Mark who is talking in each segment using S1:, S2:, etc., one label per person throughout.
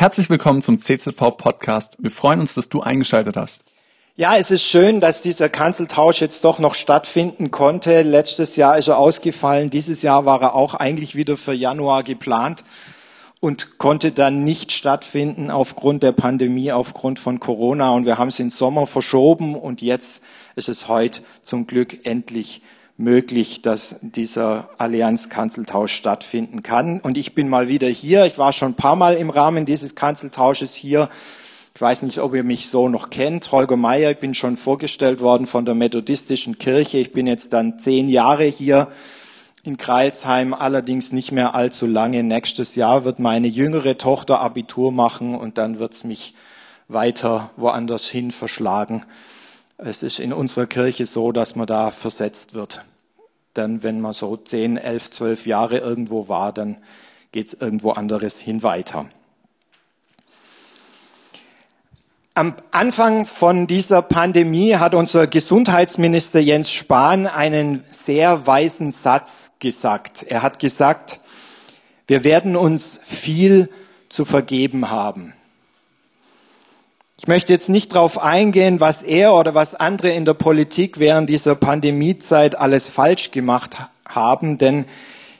S1: Herzlich willkommen zum CZV Podcast. Wir freuen uns, dass du eingeschaltet hast.
S2: Ja, es ist schön, dass dieser Kanzeltausch jetzt doch noch stattfinden konnte. Letztes Jahr ist er ausgefallen. Dieses Jahr war er auch eigentlich wieder für Januar geplant und konnte dann nicht stattfinden aufgrund der Pandemie, aufgrund von Corona. Und wir haben es in Sommer verschoben und jetzt ist es heute zum Glück endlich möglich, dass dieser Allianz-Kanzeltausch stattfinden kann. Und ich bin mal wieder hier. Ich war schon ein paar Mal im Rahmen dieses Kanzeltausches hier. Ich weiß nicht, ob ihr mich so noch kennt. Holger Meyer, ich bin schon vorgestellt worden von der Methodistischen Kirche. Ich bin jetzt dann zehn Jahre hier in Kreilsheim, allerdings nicht mehr allzu lange. Nächstes Jahr wird meine jüngere Tochter Abitur machen und dann wird es mich weiter woanders hin verschlagen. Es ist in unserer Kirche so, dass man da versetzt wird. Dann, wenn man so zehn, elf, zwölf Jahre irgendwo war, dann geht es irgendwo anderes hin weiter. Am Anfang von dieser Pandemie hat unser Gesundheitsminister Jens Spahn einen sehr weisen Satz gesagt. Er hat gesagt, wir werden uns viel zu vergeben haben. Ich möchte jetzt nicht darauf eingehen, was er oder was andere in der Politik während dieser Pandemiezeit alles falsch gemacht haben, denn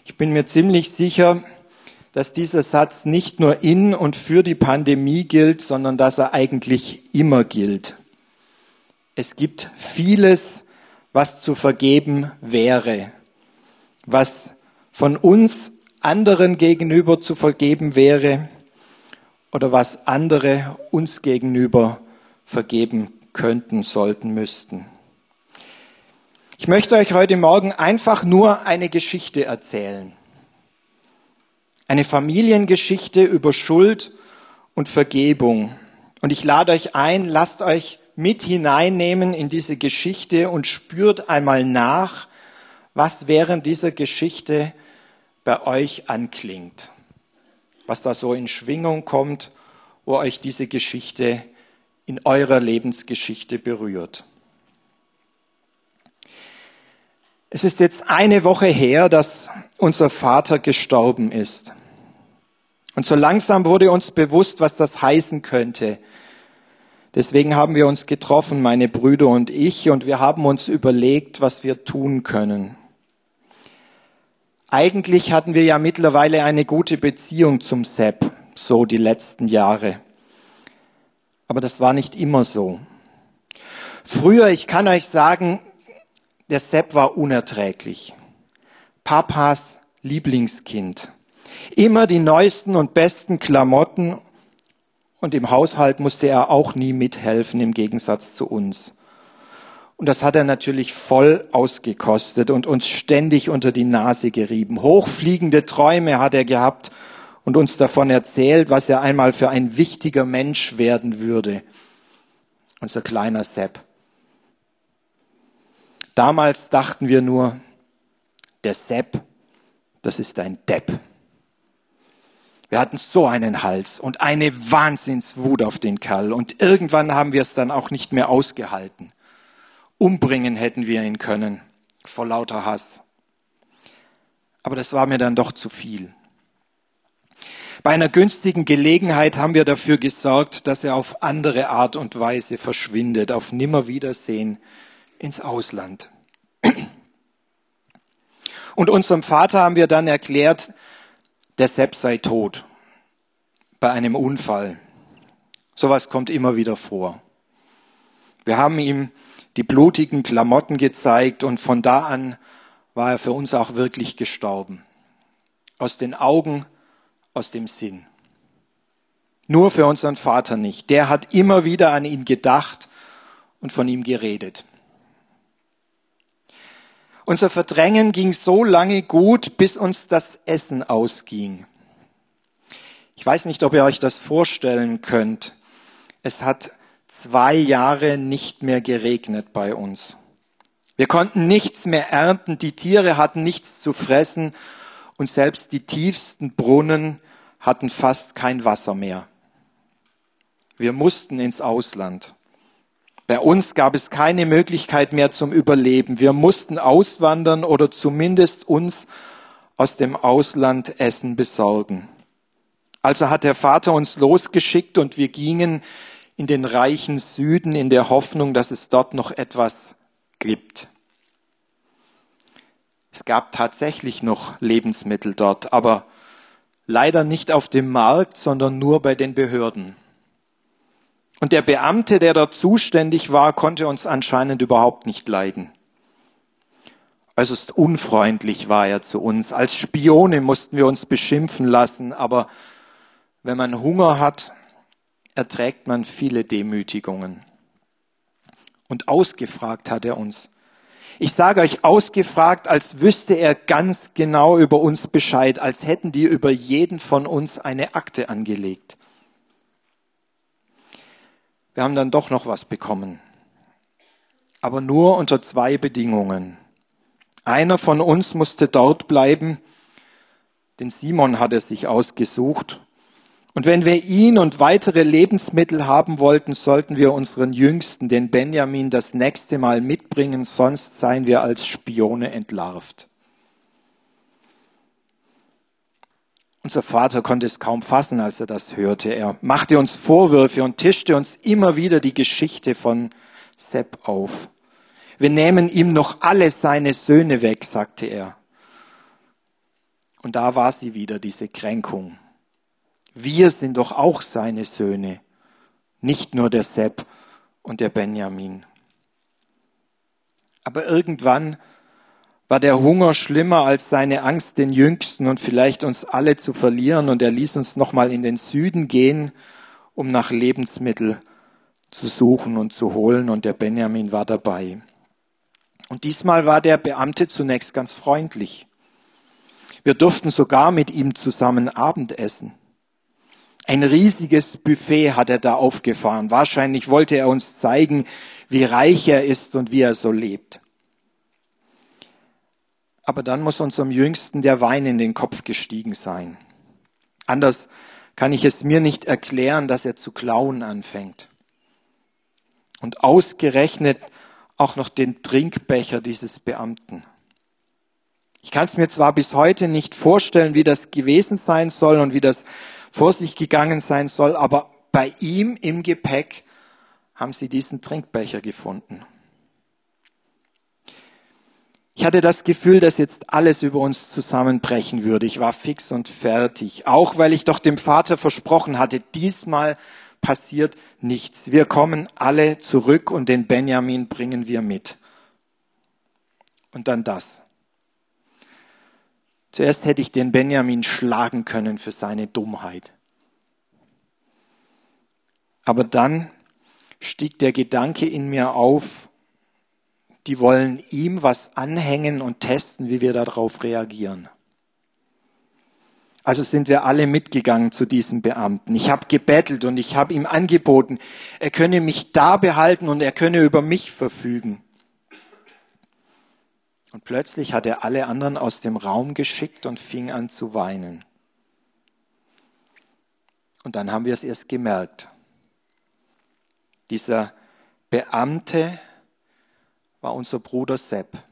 S2: ich bin mir ziemlich sicher, dass dieser Satz nicht nur in und für die Pandemie gilt, sondern dass er eigentlich immer gilt. Es gibt vieles, was zu vergeben wäre, was von uns anderen gegenüber zu vergeben wäre, oder was andere uns gegenüber vergeben könnten, sollten, müssten. Ich möchte euch heute Morgen einfach nur eine Geschichte erzählen. Eine Familiengeschichte über Schuld und Vergebung. Und ich lade euch ein, lasst euch mit hineinnehmen in diese Geschichte und spürt einmal nach, was während dieser Geschichte bei euch anklingt was da so in Schwingung kommt, wo euch diese Geschichte in eurer Lebensgeschichte berührt. Es ist jetzt eine Woche her, dass unser Vater gestorben ist. Und so langsam wurde uns bewusst, was das heißen könnte. Deswegen haben wir uns getroffen, meine Brüder und ich, und wir haben uns überlegt, was wir tun können. Eigentlich hatten wir ja mittlerweile eine gute Beziehung zum Sepp, so die letzten Jahre. Aber das war nicht immer so. Früher, ich kann euch sagen, der Sepp war unerträglich. Papas Lieblingskind. Immer die neuesten und besten Klamotten und im Haushalt musste er auch nie mithelfen im Gegensatz zu uns. Und das hat er natürlich voll ausgekostet und uns ständig unter die Nase gerieben. Hochfliegende Träume hat er gehabt und uns davon erzählt, was er einmal für ein wichtiger Mensch werden würde. Unser kleiner Sepp. Damals dachten wir nur, der Sepp, das ist ein Depp. Wir hatten so einen Hals und eine Wahnsinnswut auf den Kerl und irgendwann haben wir es dann auch nicht mehr ausgehalten. Umbringen hätten wir ihn können, vor lauter Hass. Aber das war mir dann doch zu viel. Bei einer günstigen Gelegenheit haben wir dafür gesorgt, dass er auf andere Art und Weise verschwindet, auf Nimmerwiedersehen ins Ausland. Und unserem Vater haben wir dann erklärt, der Sepp sei tot bei einem Unfall. Sowas kommt immer wieder vor. Wir haben ihm die blutigen Klamotten gezeigt und von da an war er für uns auch wirklich gestorben. Aus den Augen, aus dem Sinn. Nur für unseren Vater nicht. Der hat immer wieder an ihn gedacht und von ihm geredet. Unser Verdrängen ging so lange gut, bis uns das Essen ausging. Ich weiß nicht, ob ihr euch das vorstellen könnt. Es hat zwei Jahre nicht mehr geregnet bei uns. Wir konnten nichts mehr ernten, die Tiere hatten nichts zu fressen und selbst die tiefsten Brunnen hatten fast kein Wasser mehr. Wir mussten ins Ausland. Bei uns gab es keine Möglichkeit mehr zum Überleben. Wir mussten auswandern oder zumindest uns aus dem Ausland Essen besorgen. Also hat der Vater uns losgeschickt und wir gingen in den reichen Süden in der Hoffnung, dass es dort noch etwas gibt. Es gab tatsächlich noch Lebensmittel dort, aber leider nicht auf dem Markt, sondern nur bei den Behörden. Und der Beamte, der dort zuständig war, konnte uns anscheinend überhaupt nicht leiden. Äußerst unfreundlich war er zu uns. Als Spione mussten wir uns beschimpfen lassen, aber wenn man Hunger hat, erträgt man viele Demütigungen. Und ausgefragt hat er uns. Ich sage euch ausgefragt, als wüsste er ganz genau über uns Bescheid, als hätten die über jeden von uns eine Akte angelegt. Wir haben dann doch noch was bekommen. Aber nur unter zwei Bedingungen. Einer von uns musste dort bleiben, den Simon hat er sich ausgesucht. Und wenn wir ihn und weitere Lebensmittel haben wollten, sollten wir unseren Jüngsten, den Benjamin, das nächste Mal mitbringen, sonst seien wir als Spione entlarvt. Unser Vater konnte es kaum fassen, als er das hörte. Er machte uns Vorwürfe und tischte uns immer wieder die Geschichte von Sepp auf. Wir nehmen ihm noch alle seine Söhne weg, sagte er. Und da war sie wieder, diese Kränkung. Wir sind doch auch seine Söhne, nicht nur der Sepp und der Benjamin. Aber irgendwann war der Hunger schlimmer als seine Angst, den Jüngsten und vielleicht uns alle zu verlieren, und er ließ uns nochmal in den Süden gehen, um nach Lebensmittel zu suchen und zu holen, und der Benjamin war dabei. Und diesmal war der Beamte zunächst ganz freundlich. Wir durften sogar mit ihm zusammen Abendessen. Ein riesiges Buffet hat er da aufgefahren. Wahrscheinlich wollte er uns zeigen, wie reich er ist und wie er so lebt. Aber dann muss unserem Jüngsten der Wein in den Kopf gestiegen sein. Anders kann ich es mir nicht erklären, dass er zu klauen anfängt. Und ausgerechnet auch noch den Trinkbecher dieses Beamten. Ich kann es mir zwar bis heute nicht vorstellen, wie das gewesen sein soll und wie das vor sich gegangen sein soll, aber bei ihm im Gepäck haben sie diesen Trinkbecher gefunden. Ich hatte das Gefühl, dass jetzt alles über uns zusammenbrechen würde. Ich war fix und fertig. Auch weil ich doch dem Vater versprochen hatte, diesmal passiert nichts. Wir kommen alle zurück und den Benjamin bringen wir mit. Und dann das. Zuerst hätte ich den Benjamin schlagen können für seine Dummheit. Aber dann stieg der Gedanke in mir auf, die wollen ihm was anhängen und testen, wie wir darauf reagieren. Also sind wir alle mitgegangen zu diesem Beamten. Ich habe gebettelt und ich habe ihm angeboten, er könne mich da behalten und er könne über mich verfügen. Und plötzlich hat er alle anderen aus dem Raum geschickt und fing an zu weinen. Und dann haben wir es erst gemerkt. Dieser Beamte war unser Bruder Sepp.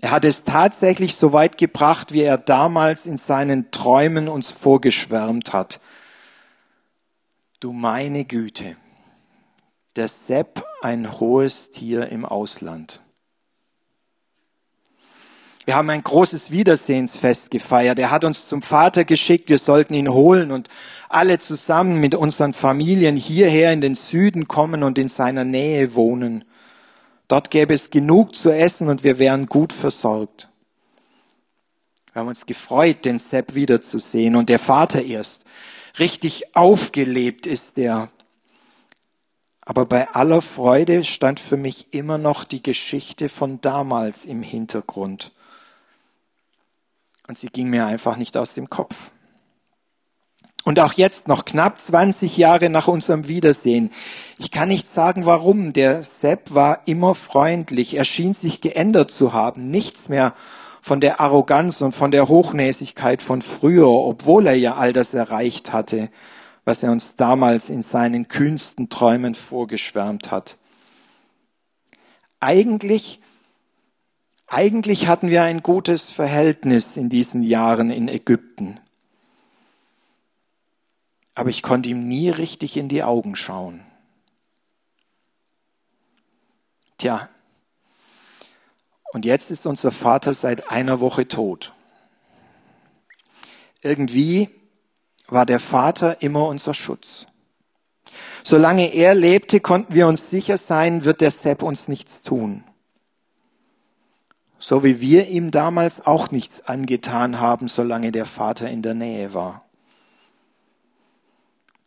S2: Er hat es tatsächlich so weit gebracht, wie er damals in seinen Träumen uns vorgeschwärmt hat. Du meine Güte, der Sepp ein hohes Tier im Ausland. Wir haben ein großes Wiedersehensfest gefeiert. Er hat uns zum Vater geschickt, wir sollten ihn holen und alle zusammen mit unseren Familien hierher in den Süden kommen und in seiner Nähe wohnen. Dort gäbe es genug zu essen und wir wären gut versorgt. Wir haben uns gefreut, den Sepp wiederzusehen und der Vater erst. Richtig aufgelebt ist er. Aber bei aller Freude stand für mich immer noch die Geschichte von damals im Hintergrund. Und sie ging mir einfach nicht aus dem Kopf. Und auch jetzt, noch knapp 20 Jahre nach unserem Wiedersehen. Ich kann nicht sagen, warum. Der Sepp war immer freundlich. Er schien sich geändert zu haben. Nichts mehr von der Arroganz und von der Hochnäsigkeit von früher, obwohl er ja all das erreicht hatte, was er uns damals in seinen kühnsten Träumen vorgeschwärmt hat. Eigentlich, eigentlich hatten wir ein gutes Verhältnis in diesen Jahren in Ägypten. aber ich konnte ihm nie richtig in die Augen schauen. Tja, und jetzt ist unser Vater seit einer Woche tot. Irgendwie war der Vater immer unser Schutz. Solange er lebte, konnten wir uns sicher sein, wird der Sepp uns nichts tun. So wie wir ihm damals auch nichts angetan haben, solange der Vater in der Nähe war.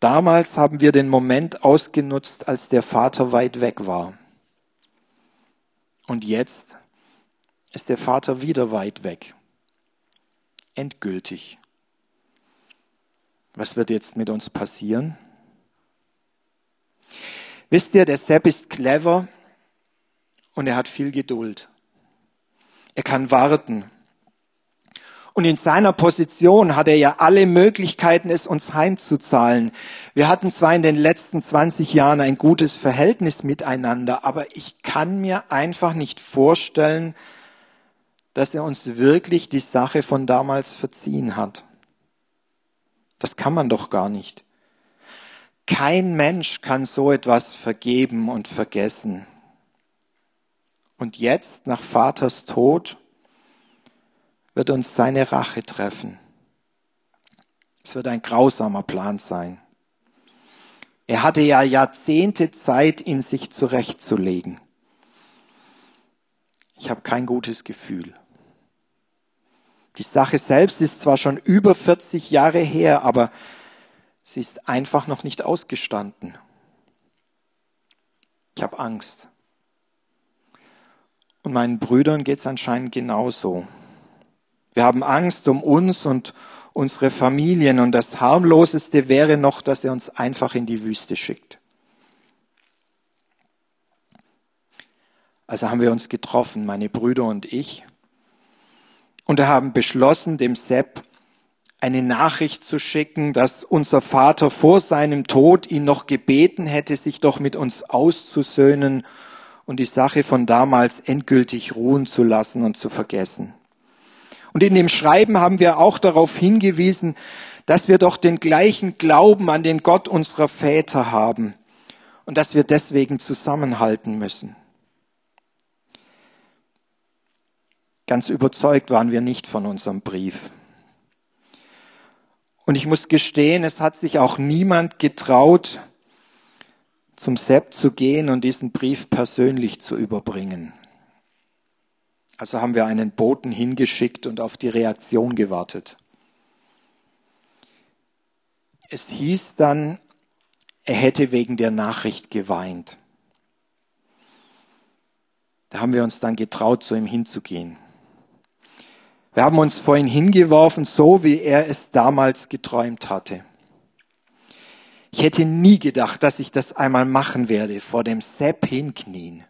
S2: Damals haben wir den Moment ausgenutzt, als der Vater weit weg war. Und jetzt ist der Vater wieder weit weg. Endgültig. Was wird jetzt mit uns passieren? Wisst ihr, der Sepp ist clever und er hat viel Geduld. Er kann warten. Und in seiner Position hat er ja alle Möglichkeiten, es uns heimzuzahlen. Wir hatten zwar in den letzten 20 Jahren ein gutes Verhältnis miteinander, aber ich kann mir einfach nicht vorstellen, dass er uns wirklich die Sache von damals verziehen hat. Das kann man doch gar nicht. Kein Mensch kann so etwas vergeben und vergessen. Und jetzt, nach Vaters Tod, wird uns seine Rache treffen. Es wird ein grausamer Plan sein. Er hatte ja Jahrzehnte Zeit, in sich zurechtzulegen. Ich habe kein gutes Gefühl. Die Sache selbst ist zwar schon über 40 Jahre her, aber sie ist einfach noch nicht ausgestanden. Ich habe Angst. Und meinen Brüdern geht es anscheinend genauso. Wir haben Angst um uns und unsere Familien und das harmloseste wäre noch, dass er uns einfach in die Wüste schickt. Also haben wir uns getroffen, meine Brüder und ich, und wir haben beschlossen, dem Sepp eine Nachricht zu schicken, dass unser Vater vor seinem Tod ihn noch gebeten hätte, sich doch mit uns auszusöhnen und die Sache von damals endgültig ruhen zu lassen und zu vergessen. Und in dem Schreiben haben wir auch darauf hingewiesen, dass wir doch den gleichen Glauben an den Gott unserer Väter haben und dass wir deswegen zusammenhalten müssen. Ganz überzeugt waren wir nicht von unserem Brief. Und ich muss gestehen, es hat sich auch niemand getraut, zum Sepp zu gehen und diesen Brief persönlich zu überbringen. Also haben wir einen Boten hingeschickt und auf die Reaktion gewartet. Es hieß dann, er hätte wegen der Nachricht geweint. Da haben wir uns dann getraut, zu ihm hinzugehen. Wir haben uns vor ihn hingeworfen, so wie er es damals geträumt hatte. Ich hätte nie gedacht, dass ich das einmal machen werde, vor dem Sepp hinknien.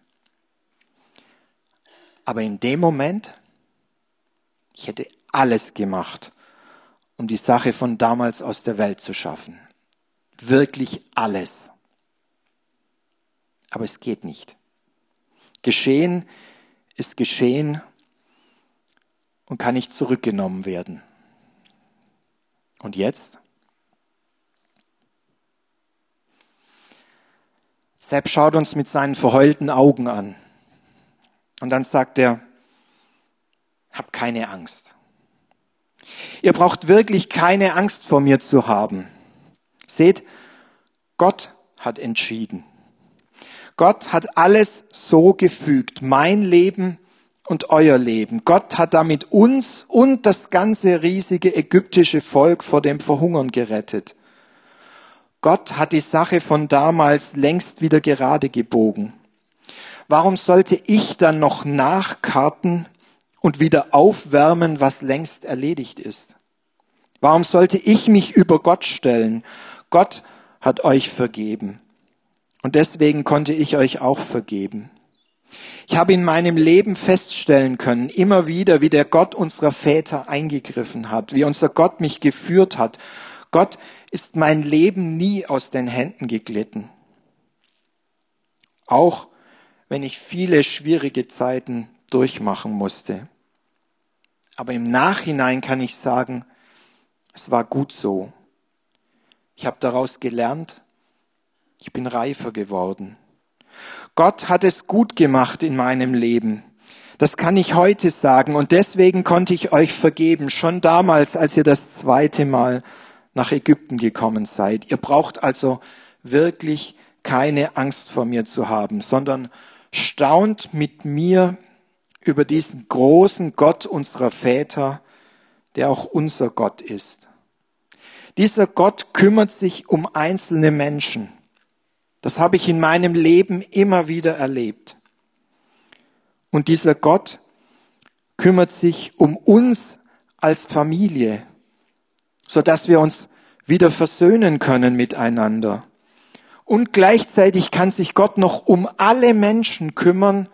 S2: Aber in dem Moment, ich hätte alles gemacht, um die Sache von damals aus der Welt zu schaffen. Wirklich alles. Aber es geht nicht. Geschehen ist geschehen und kann nicht zurückgenommen werden. Und jetzt? Sepp schaut uns mit seinen verheulten Augen an. Und dann sagt er, hab keine Angst. Ihr braucht wirklich keine Angst vor mir zu haben. Seht, Gott hat entschieden. Gott hat alles so gefügt. Mein Leben und euer Leben. Gott hat damit uns und das ganze riesige ägyptische Volk vor dem Verhungern gerettet. Gott hat die Sache von damals längst wieder gerade gebogen. Warum sollte ich dann noch nachkarten und wieder aufwärmen, was längst erledigt ist? Warum sollte ich mich über Gott stellen? Gott hat euch vergeben. Und deswegen konnte ich euch auch vergeben. Ich habe in meinem Leben feststellen können, immer wieder, wie der Gott unserer Väter eingegriffen hat, wie unser Gott mich geführt hat. Gott ist mein Leben nie aus den Händen geglitten. Auch wenn ich viele schwierige Zeiten durchmachen musste. Aber im Nachhinein kann ich sagen, es war gut so. Ich habe daraus gelernt. Ich bin reifer geworden. Gott hat es gut gemacht in meinem Leben. Das kann ich heute sagen und deswegen konnte ich euch vergeben, schon damals, als ihr das zweite Mal nach Ägypten gekommen seid. Ihr braucht also wirklich keine Angst vor mir zu haben, sondern staunt mit mir über diesen großen Gott unserer Väter, der auch unser Gott ist. Dieser Gott kümmert sich um einzelne Menschen. Das habe ich in meinem Leben immer wieder erlebt. Und dieser Gott kümmert sich um uns als Familie, so dass wir uns wieder versöhnen können miteinander. Und gleichzeitig kann sich Gott noch um alle Menschen kümmern,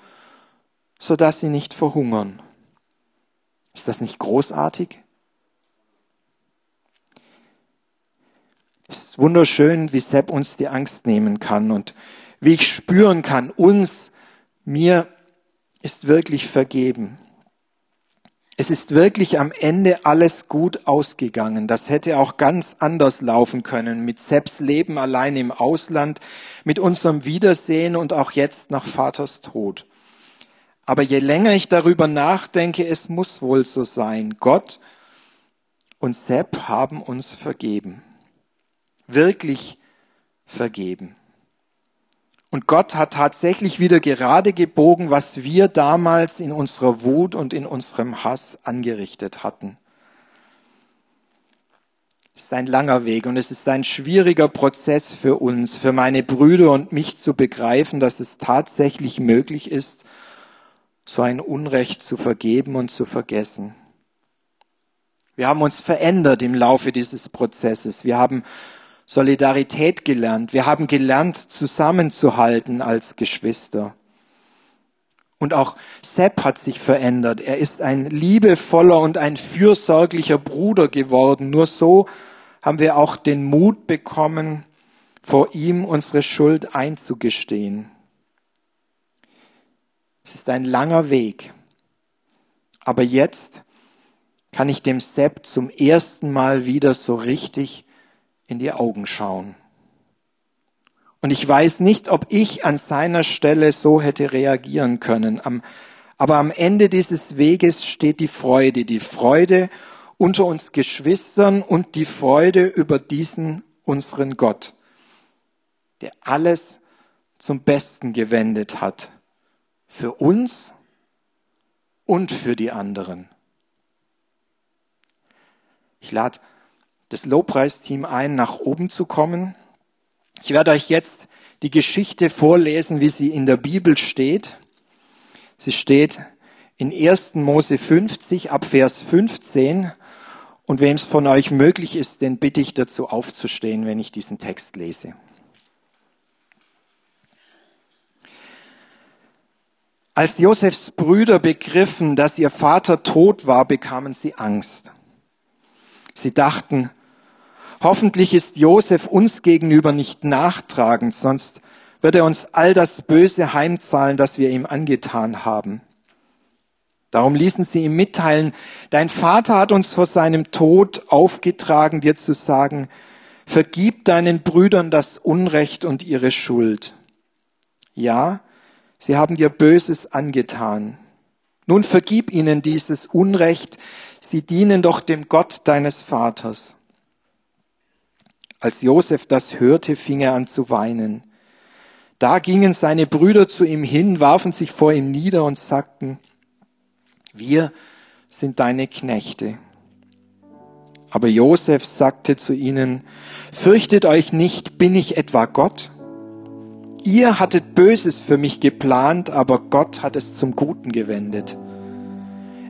S2: so dass sie nicht verhungern. Ist das nicht großartig? Es ist wunderschön, wie Sepp uns die Angst nehmen kann und wie ich spüren kann, uns, mir ist wirklich vergeben. Es ist wirklich am Ende alles gut ausgegangen. Das hätte auch ganz anders laufen können. Mit Sepps Leben allein im Ausland, mit unserem Wiedersehen und auch jetzt nach Vaters Tod. Aber je länger ich darüber nachdenke, es muss wohl so sein. Gott und Sepp haben uns vergeben wirklich vergeben. Und Gott hat tatsächlich wieder gerade gebogen, was wir damals in unserer Wut und in unserem Hass angerichtet hatten. Es ist ein langer Weg und es ist ein schwieriger Prozess für uns, für meine Brüder und mich zu begreifen, dass es tatsächlich möglich ist, so ein Unrecht zu vergeben und zu vergessen. Wir haben uns verändert im Laufe dieses Prozesses. Wir haben Solidarität gelernt. Wir haben gelernt, zusammenzuhalten als Geschwister. Und auch Sepp hat sich verändert. Er ist ein liebevoller und ein fürsorglicher Bruder geworden. Nur so haben wir auch den Mut bekommen, vor ihm unsere Schuld einzugestehen. Es ist ein langer Weg. Aber jetzt kann ich dem Sepp zum ersten Mal wieder so richtig in die Augen schauen. Und ich weiß nicht, ob ich an seiner Stelle so hätte reagieren können. aber am Ende dieses Weges steht die Freude, die Freude unter uns Geschwistern und die Freude über diesen unseren Gott, der alles zum Besten gewendet hat. Für uns und für die anderen. Ich lade das Lobpreisteam ein, nach oben zu kommen. Ich werde euch jetzt die Geschichte vorlesen, wie sie in der Bibel steht. Sie steht in 1. Mose 50 ab Vers 15. Und wem es von euch möglich ist, den bitte ich dazu aufzustehen, wenn ich diesen Text lese. Als Josefs Brüder begriffen, dass ihr Vater tot war, bekamen sie Angst. Sie dachten, Hoffentlich ist Josef uns gegenüber nicht nachtragend, sonst wird er uns all das Böse heimzahlen, das wir ihm angetan haben. Darum ließen sie ihm mitteilen, dein Vater hat uns vor seinem Tod aufgetragen, dir zu sagen, vergib deinen Brüdern das Unrecht und ihre Schuld. Ja, sie haben dir Böses angetan. Nun vergib ihnen dieses Unrecht, sie dienen doch dem Gott deines Vaters. Als Josef das hörte, fing er an zu weinen. Da gingen seine Brüder zu ihm hin, warfen sich vor ihm nieder und sagten, wir sind deine Knechte. Aber Josef sagte zu ihnen, fürchtet euch nicht, bin ich etwa Gott? Ihr hattet Böses für mich geplant, aber Gott hat es zum Guten gewendet.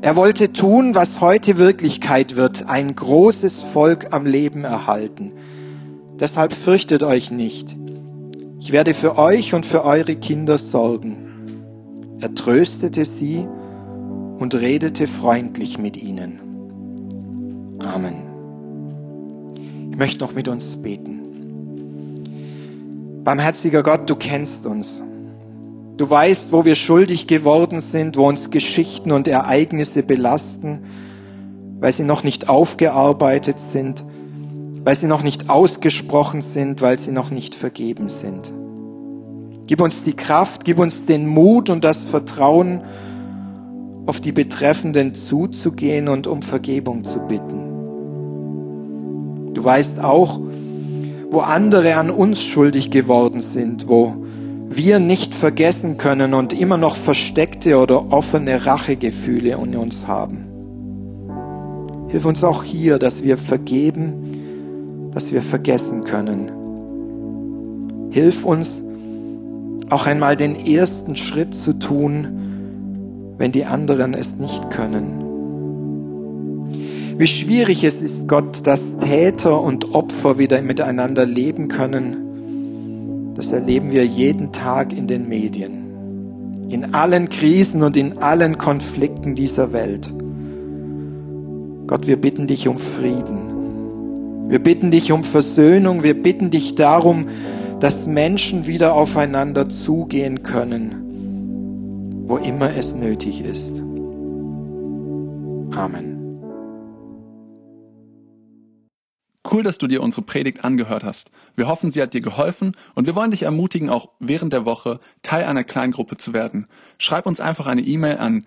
S2: Er wollte tun, was heute Wirklichkeit wird, ein großes Volk am Leben erhalten. Deshalb fürchtet euch nicht. Ich werde für euch und für eure Kinder sorgen. Er tröstete sie und redete freundlich mit ihnen. Amen. Ich möchte noch mit uns beten. Barmherziger Gott, du kennst uns. Du weißt, wo wir schuldig geworden sind, wo uns Geschichten und Ereignisse belasten, weil sie noch nicht aufgearbeitet sind weil sie noch nicht ausgesprochen sind, weil sie noch nicht vergeben sind. Gib uns die Kraft, gib uns den Mut und das Vertrauen, auf die Betreffenden zuzugehen und um Vergebung zu bitten. Du weißt auch, wo andere an uns schuldig geworden sind, wo wir nicht vergessen können und immer noch versteckte oder offene Rachegefühle in uns haben. Hilf uns auch hier, dass wir vergeben, dass wir vergessen können. Hilf uns auch einmal den ersten Schritt zu tun, wenn die anderen es nicht können. Wie schwierig es ist, Gott, dass Täter und Opfer wieder miteinander leben können, das erleben wir jeden Tag in den Medien, in allen Krisen und in allen Konflikten dieser Welt. Gott, wir bitten dich um Frieden. Wir bitten dich um Versöhnung. Wir bitten dich darum, dass Menschen wieder aufeinander zugehen können, wo immer es nötig ist. Amen.
S1: Cool, dass du dir unsere Predigt angehört hast. Wir hoffen, sie hat dir geholfen und wir wollen dich ermutigen, auch während der Woche Teil einer Kleingruppe zu werden. Schreib uns einfach eine E-Mail an